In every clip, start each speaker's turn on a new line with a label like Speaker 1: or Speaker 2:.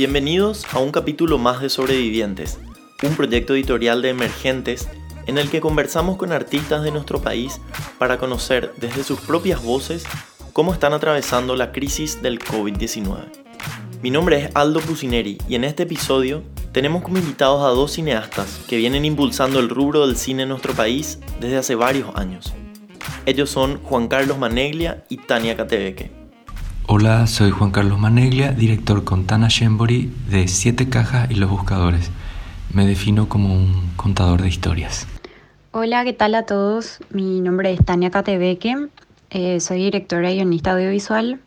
Speaker 1: Bienvenidos a un capítulo más de Sobrevivientes, un proyecto editorial de emergentes en el que conversamos con artistas de nuestro país para conocer desde sus propias voces cómo están atravesando la crisis del COVID-19. Mi nombre es Aldo Pusineri y en este episodio tenemos como invitados a dos cineastas que vienen impulsando el rubro del cine en nuestro país desde hace varios años. Ellos son Juan Carlos Maneglia y Tania Catebeque.
Speaker 2: Hola, soy Juan Carlos Maneglia, director con Tana Shembori de Siete Cajas y Los Buscadores. Me defino como un contador de historias.
Speaker 3: Hola, ¿qué tal a todos? Mi nombre es Tania Catebeque, eh, soy directora y guionista audiovisual.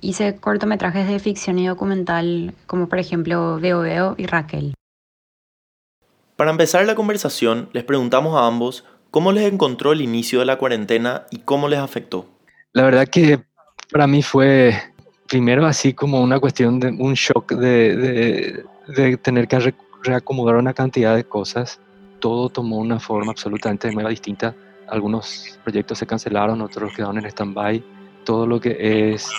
Speaker 3: Hice cortometrajes de ficción y documental como por ejemplo Veo Veo y Raquel.
Speaker 1: Para empezar la conversación, les preguntamos a ambos cómo les encontró el inicio de la cuarentena y cómo les afectó.
Speaker 4: La verdad que para mí fue primero así como una cuestión de un shock de, de, tener que reacomodar una cantidad de cosas. Todo tomó una forma absolutamente nueva, distinta. Algunos proyectos se cancelaron, otros quedaron en stand-by. Todo lo que es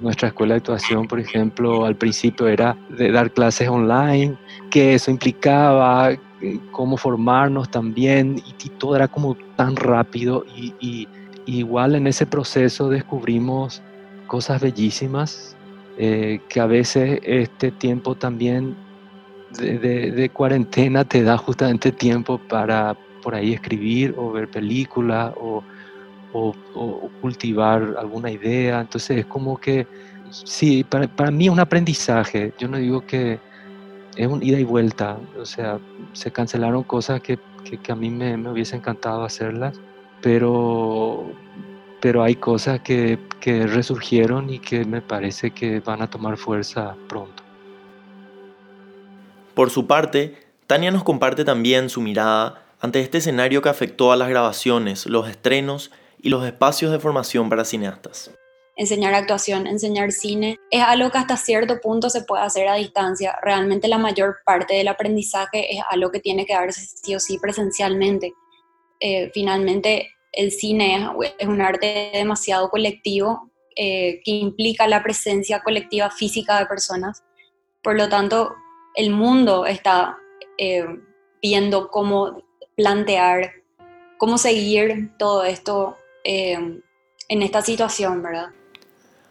Speaker 4: nuestra escuela de actuación, por ejemplo, al principio era de dar clases online, que eso implicaba, cómo formarnos también, y, todo era como tan rápido. Y, y igual en ese proceso descubrimos cosas bellísimas, eh, que a veces este tiempo también de, cuarentena te da justamente tiempo para por ahí escribir o ver películas o, cultivar alguna idea. Entonces es como que, sí, para, mí es un aprendizaje. Yo no digo que es un ida y vuelta. O sea, se cancelaron cosas que, a mí me, me hubiese encantado hacerlas, pero pero hay cosas que, que resurgieron y que me parece que van a tomar fuerza pronto.
Speaker 1: Por su parte, Tania nos comparte también su mirada ante este escenario que afectó a las grabaciones, los estrenos y los espacios de formación para cineastas.
Speaker 3: Enseñar actuación, enseñar cine, es algo que hasta cierto punto se puede hacer a distancia. Realmente la mayor parte del aprendizaje es algo que tiene que darse sí o sí presencialmente. Eh, finalmente, el cine es, un arte demasiado colectivo eh, que implica la presencia colectiva física de personas. Por lo tanto, el mundo está eh, viendo cómo plantear, cómo seguir todo esto eh, en esta situación, ¿verdad?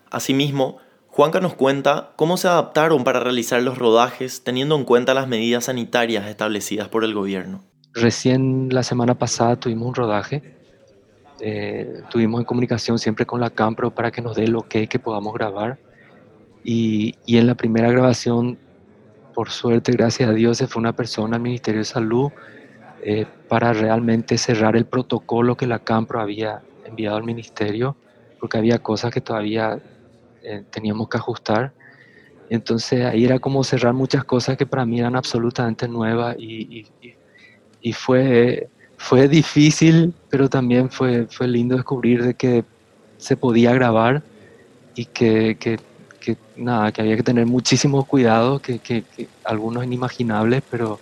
Speaker 1: Asimismo, Juanca nos cuenta cómo se adaptaron para realizar los rodajes teniendo en cuenta las medidas sanitarias establecidas por el gobierno.
Speaker 4: Recién la semana pasada tuvimos un rodaje eh, tuvimos en comunicación siempre con la Campro para que nos dé lo que que podamos grabar. Y, y, en la primera grabación, por suerte, gracias a Dios, se fue una persona al Ministerio de Salud eh, para realmente cerrar el protocolo que la Campro había enviado al Ministerio, porque había cosas que todavía eh, teníamos que ajustar. Entonces ahí era como cerrar muchas cosas que para mí eran absolutamente nuevas y, y, y fue fue difícil, pero también fue, fue lindo descubrir de que se podía grabar y que, que, que nada, que había que tener muchísimo cuidado, que, que, algunos inimaginables, pero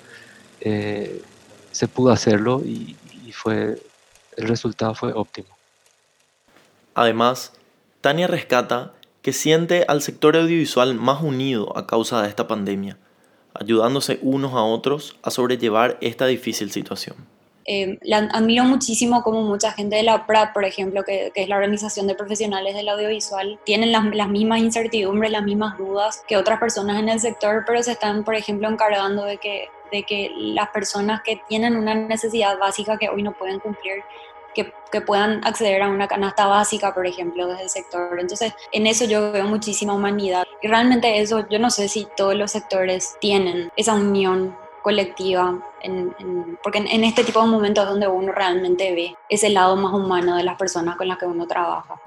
Speaker 4: eh, se pudo hacerlo y, y fue, el resultado fue óptimo.
Speaker 1: Además, Tania rescata que siente al sector audiovisual más unido a causa de esta pandemia, ayudándose unos a otros a sobrellevar esta difícil situación.
Speaker 3: Eh, admiro muchísimo como mucha gente de la PRAP, por ejemplo, que, es la Organización de Profesionales del Audiovisual, tienen las, mismas incertidumbres, las mismas dudas que otras personas en el sector, pero se están, por ejemplo, encargando de que, de que las personas que tienen una necesidad básica que hoy no pueden cumplir, que, que, puedan acceder a una canasta básica, por ejemplo, desde el sector. Entonces, en eso yo veo muchísima humanidad. Y realmente eso, yo no sé si todos los sectores tienen esa unión colectiva, porque en, este tipo de momentos es donde uno realmente ve ese lado más humano de las personas con las que uno trabaja.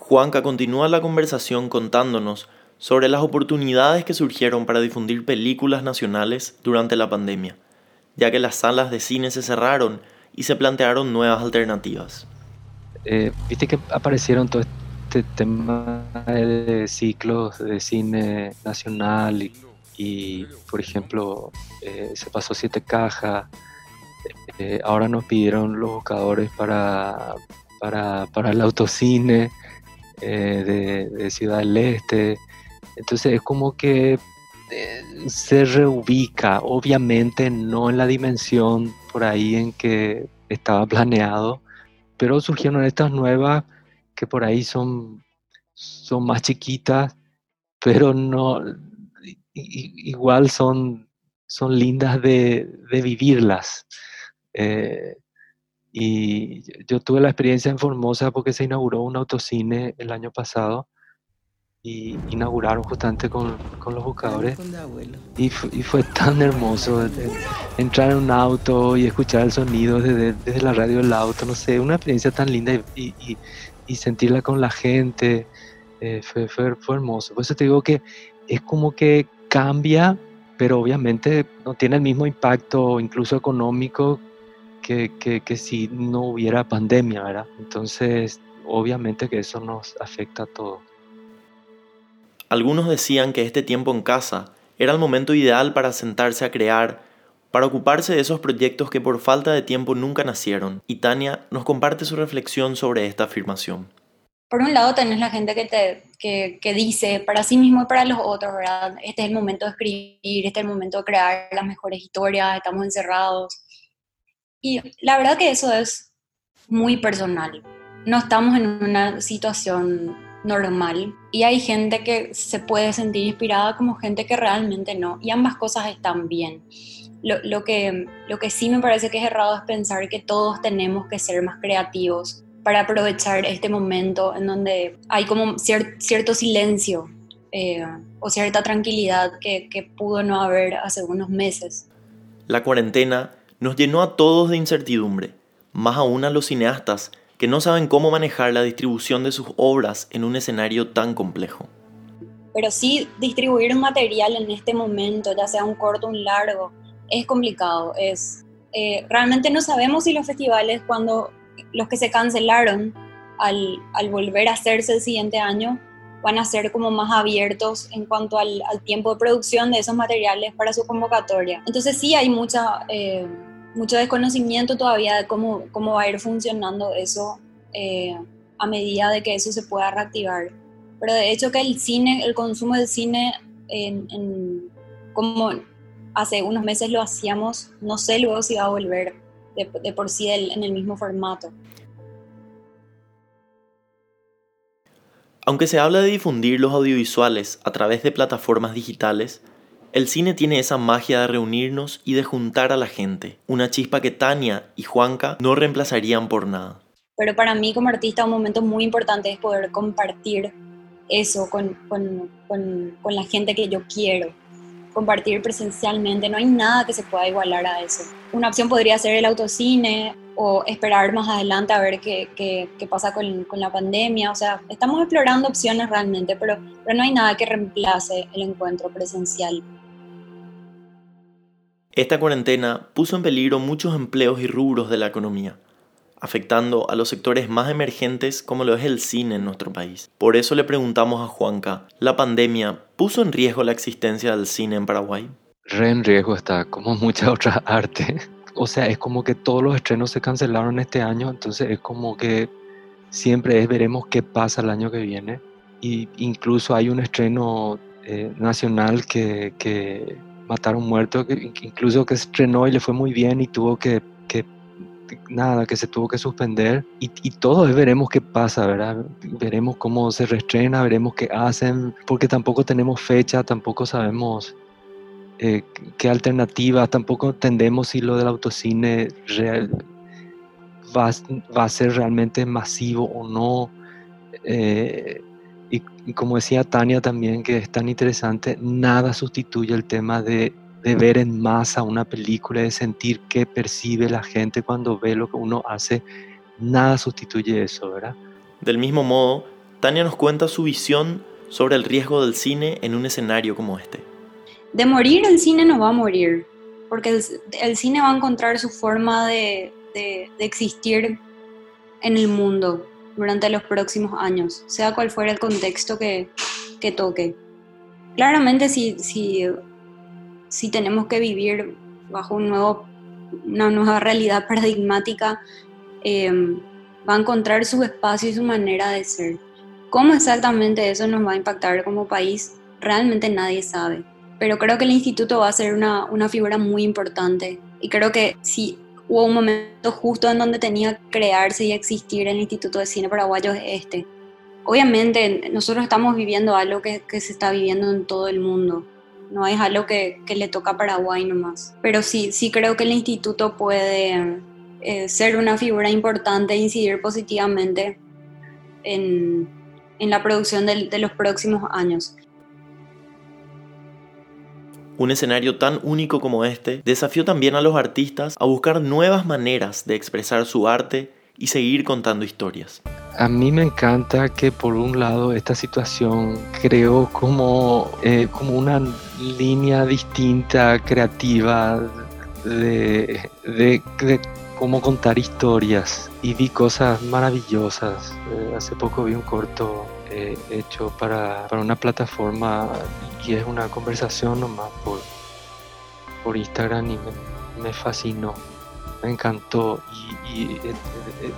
Speaker 1: Juanca continúa la conversación contándonos sobre las oportunidades que surgieron para difundir películas nacionales durante la pandemia, ya que las salas de cine se cerraron y se plantearon nuevas alternativas.
Speaker 4: Eh, Viste que aparecieron todo este tema de ciclos de cine nacional y y, por ejemplo, eh, se pasó siete cajas, eh, ahora nos pidieron los buscadores para, para, para el autocine eh, de, Ciudad del Este, Entonces es como que se reubica, obviamente no en la dimensión por ahí en que estaba planeado, pero surgieron estas nuevas que por ahí son, son más chiquitas, pero no igual son, son lindas de, vivirlas. Eh, y yo tuve la experiencia en Formosa porque se inauguró un autocine el año pasado y inauguraron justamente con, con los buscadores. Y, y, fue tan hermoso entrar en un auto y escuchar el sonido desde, desde, la radio del auto, no sé, una experiencia tan linda y, y, y sentirla con la gente. Eh, fue, fue, fue, hermoso. Por eso te digo que es como que cambia, pero obviamente no tiene el mismo impacto, incluso económico, que, que, si no hubiera pandemia, ¿verdad? Entonces, obviamente que eso nos afecta a todos.
Speaker 1: Algunos decían que este tiempo en casa era el momento ideal para sentarse a crear, para ocuparse de esos proyectos que por falta de tiempo nunca nacieron, y Tania nos comparte su reflexión sobre esta afirmación.
Speaker 3: Por un lado tenés la gente que, te, que, dice para sí mismo y para los otros. Este es el momento de escribir, este es el momento de crear las mejores historias, estamos encerrados. Y la verdad que eso es muy personal. No estamos en una situación normal y hay gente que se puede sentir inspirada como gente que realmente no y ambas cosas están bien. Lo, que, lo que sí me parece que es errado es pensar que todos tenemos que ser más creativos para aprovechar este momento en donde hay como cierto silencio eh, o cierta tranquilidad que, que pudo no haber hace unos meses.
Speaker 1: La cuarentena nos llenó a todos de incertidumbre, más aún a los cineastas que no saben cómo manejar la distribución de sus obras en un escenario tan complejo.
Speaker 3: Pero sí distribuir un material en este momento, ya sea un corto o un largo, es complicado. Es, eh, realmente no sabemos si los festivales, cuando los que se cancelaron, al, al, volver a hacerse el siguiente año, van a ser como más abiertos en cuanto al, al tiempo de producción de esos materiales para su convocatoria. Entonces sí hay mucha... Eh, mucho desconocimiento todavía de cómo, cómo va a ir funcionando eso eh, a medida de que eso se pueda reactivar. Pero de hecho que el cine, el consumo del cine, en, como hace unos meses lo hacíamos, no sé luego si va a volver de, de por sí en el mismo formato.
Speaker 1: Aunque se habla de difundir los audiovisuales a través de plataformas digitales, el cine tiene esa magia de reunirnos y de juntar a la gente, una chispa que Tania y Juanca no reemplazarían por nada.
Speaker 3: Pero para mí como artista un momento muy importante es poder compartir eso con, con, con, con la gente que yo quiero, compartir presencialmente, no hay nada que se pueda igualar a eso. Una opción podría ser el autocine o esperar más adelante a ver qué, qué, pasa con, con, la pandemia. O sea, estamos explorando opciones realmente, pero, pero no hay nada que reemplace el encuentro presencial.
Speaker 1: Esta cuarentena puso en peligro muchos empleos y rubros de la economía, afectando a los sectores más emergentes como lo es el cine en nuestro país. Por eso le preguntamos a Juanca, ¿la pandemia puso en riesgo la existencia del cine en Paraguay?
Speaker 4: Re en riesgo está, como muchas otras artes. O sea, es como que todos los estrenos se cancelaron este año, entonces es como que siempre es veremos qué pasa el año que viene. Y incluso hay un estreno eh, nacional que, que Mataron muerto, que incluso que estrenó y le fue muy bien y tuvo que nada, que se tuvo que suspender. Y, y todos veremos qué pasa, ¿verdad? Veremos cómo se reestrena, veremos qué hacen, porque tampoco tenemos fecha, tampoco sabemos eh, qué alternativas, tampoco entendemos si lo del autocine real, va, va a ser realmente masivo o no. Eh, y, como decía Tania también, que es tan interesante, nada sustituye el tema de, de, ver en masa una película, de sentir qué percibe la gente cuando ve lo que uno hace. Nada sustituye eso, ¿verdad?
Speaker 1: Del mismo modo, Tania nos cuenta su visión sobre el riesgo del cine en un escenario como este.
Speaker 3: De morir el cine no va a morir, porque el, el cine va a encontrar su forma de, de, de existir en el mundo durante los próximos años, sea cual fuera el contexto que, que toque. Claramente si, si, si tenemos que vivir bajo un nuevo, una nueva realidad paradigmática, eh, va a encontrar su espacio y su manera de ser. ¿Cómo exactamente eso nos va a impactar como país? realmente nadie sabe. Pero creo que el instituto va a ser una, una figura muy importante y creo que si hubo un momento justo en donde tenía que crearse y existir el Instituto de Cine Paraguayo es este. Obviamente nosotros estamos viviendo algo que, que se está viviendo en todo el mundo, no es algo que, le toca a Paraguay nomás. Pero sí, sí creo que el instituto puede eh, ser una figura importante e incidir positivamente en, en la producción de los próximos años.
Speaker 1: Un escenario tan único como este desafió también a los artistas a buscar nuevas maneras de expresar su arte y seguir contando historias.
Speaker 4: A mí me encanta que por un lado esta situación creó como, eh, como una línea distinta, creativa, de, de, cómo contar historias y vi cosas maravillosas. Eh, hace poco vi un corto eh, hecho para, para, una plataforma y es una conversación nomás por, por Instagram y me, me fascinó me encantó y, y,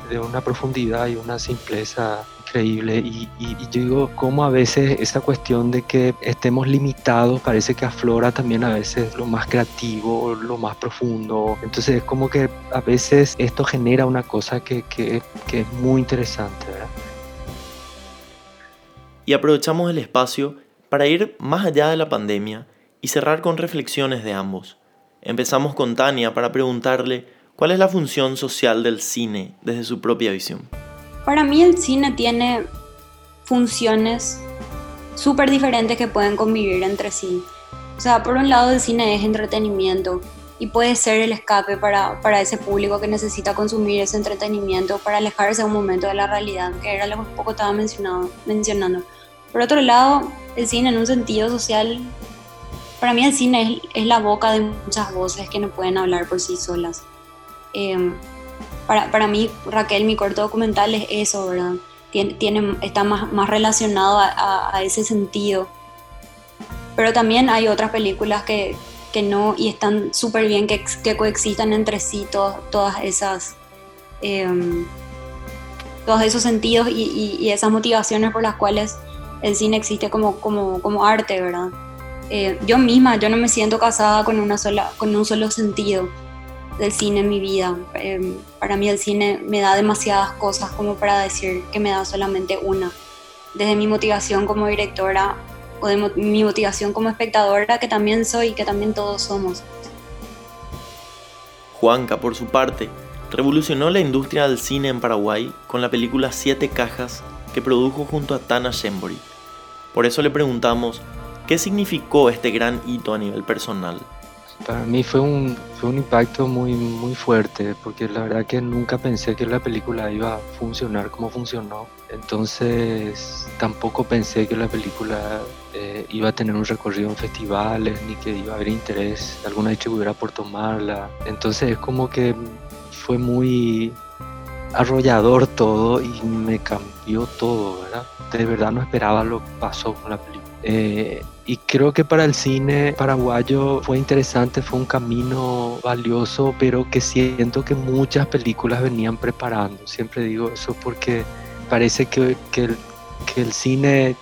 Speaker 4: de una profundidad y una simpleza increíble y, y, yo digo cómo a veces esa cuestión de que estemos limitados parece que aflora también a veces lo más creativo, lo más profundo. Entonces es como que a veces esto genera una cosa que, que, que es muy interesante. ¿verdad?
Speaker 1: Y aprovechamos el espacio para ir más allá de la pandemia y cerrar con reflexiones de ambos. Empezamos con Tania para preguntarle ¿Cuál es la función social del cine desde su propia visión?
Speaker 3: Para mí el cine tiene funciones súper diferentes que pueden convivir entre sí. O sea, por un lado el cine es entretenimiento y puede ser el escape para, para ese público que necesita consumir ese entretenimiento para alejarse un momento de la realidad, que era lo que un poco estaba mencionado, mencionando. Por otro lado, el cine en un sentido social, para mí el cine es, es la boca de muchas voces que no pueden hablar por sí solas. Eh, para, para, mí, Raquel, mi corto documental es eso, ¿verdad? Tiene, tiene está más, más relacionado a, a, a, ese sentido. Pero también hay otras películas que, que no, y están súper bien que, que, coexistan entre sí todo, todas esas... Eh, todos esos sentidos y, y, y, esas motivaciones por las cuales el cine existe como, como, como arte, ¿verdad? Eh, yo misma, yo no me siento casada con, una sola, con un solo sentido del cine en mi vida. Eh, para mí el cine me da demasiadas cosas como para decir que me da solamente una. Desde mi motivación como directora o de mi motivación como espectadora, que también soy y que también todos somos.
Speaker 1: Juanca, por su parte, revolucionó la industria del cine en Paraguay con la película Siete Cajas que produjo junto a Tana Shembori. Por eso le preguntamos, ¿qué significó este gran hito a nivel personal?
Speaker 4: Para mí fue un, fue un impacto muy, muy fuerte, porque la verdad que nunca pensé que la película iba a funcionar como funcionó. Entonces tampoco pensé que la película eh, iba a tener un recorrido en festivales, ni que iba a haber interés de alguna distribuidora por tomarla. Entonces es como que fue muy arrollador todo y me cambió todo, ¿verdad? De verdad no esperaba lo que pasó con la película. Eh, y creo que para el cine paraguayo fue interesante, fue un camino valioso, pero que siento que muchas películas venían preparando. Siempre digo eso porque parece que, que, el, cine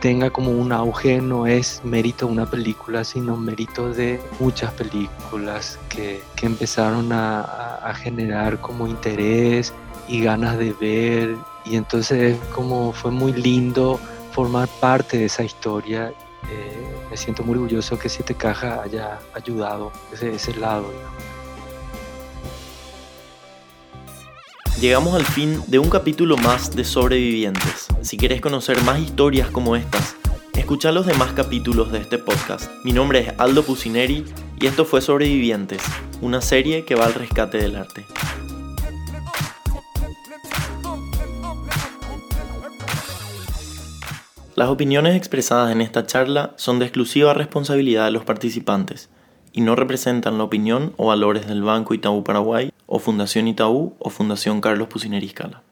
Speaker 4: tenga como un auge no es mérito de una película, sino mérito de muchas películas que, que empezaron a, a, a, generar como interés y ganas de ver. Y entonces como fue muy lindo formar parte de esa historia. Eh, me siento muy orgulloso que Siete Cajas haya ayudado desde ese lado.
Speaker 1: Llegamos al fin de un capítulo más de Sobrevivientes. Si quieres conocer más historias como estas, escucha los demás capítulos de este podcast. Mi nombre es Aldo Pusineri y esto fue Sobrevivientes, una serie que va al rescate del arte. Las opiniones expresadas en esta charla son de exclusiva responsabilidad de los participantes y no representan la opinión o valores del Banco Itaú Paraguay o Fundación Itaú o Fundación Carlos Pusineri Scala.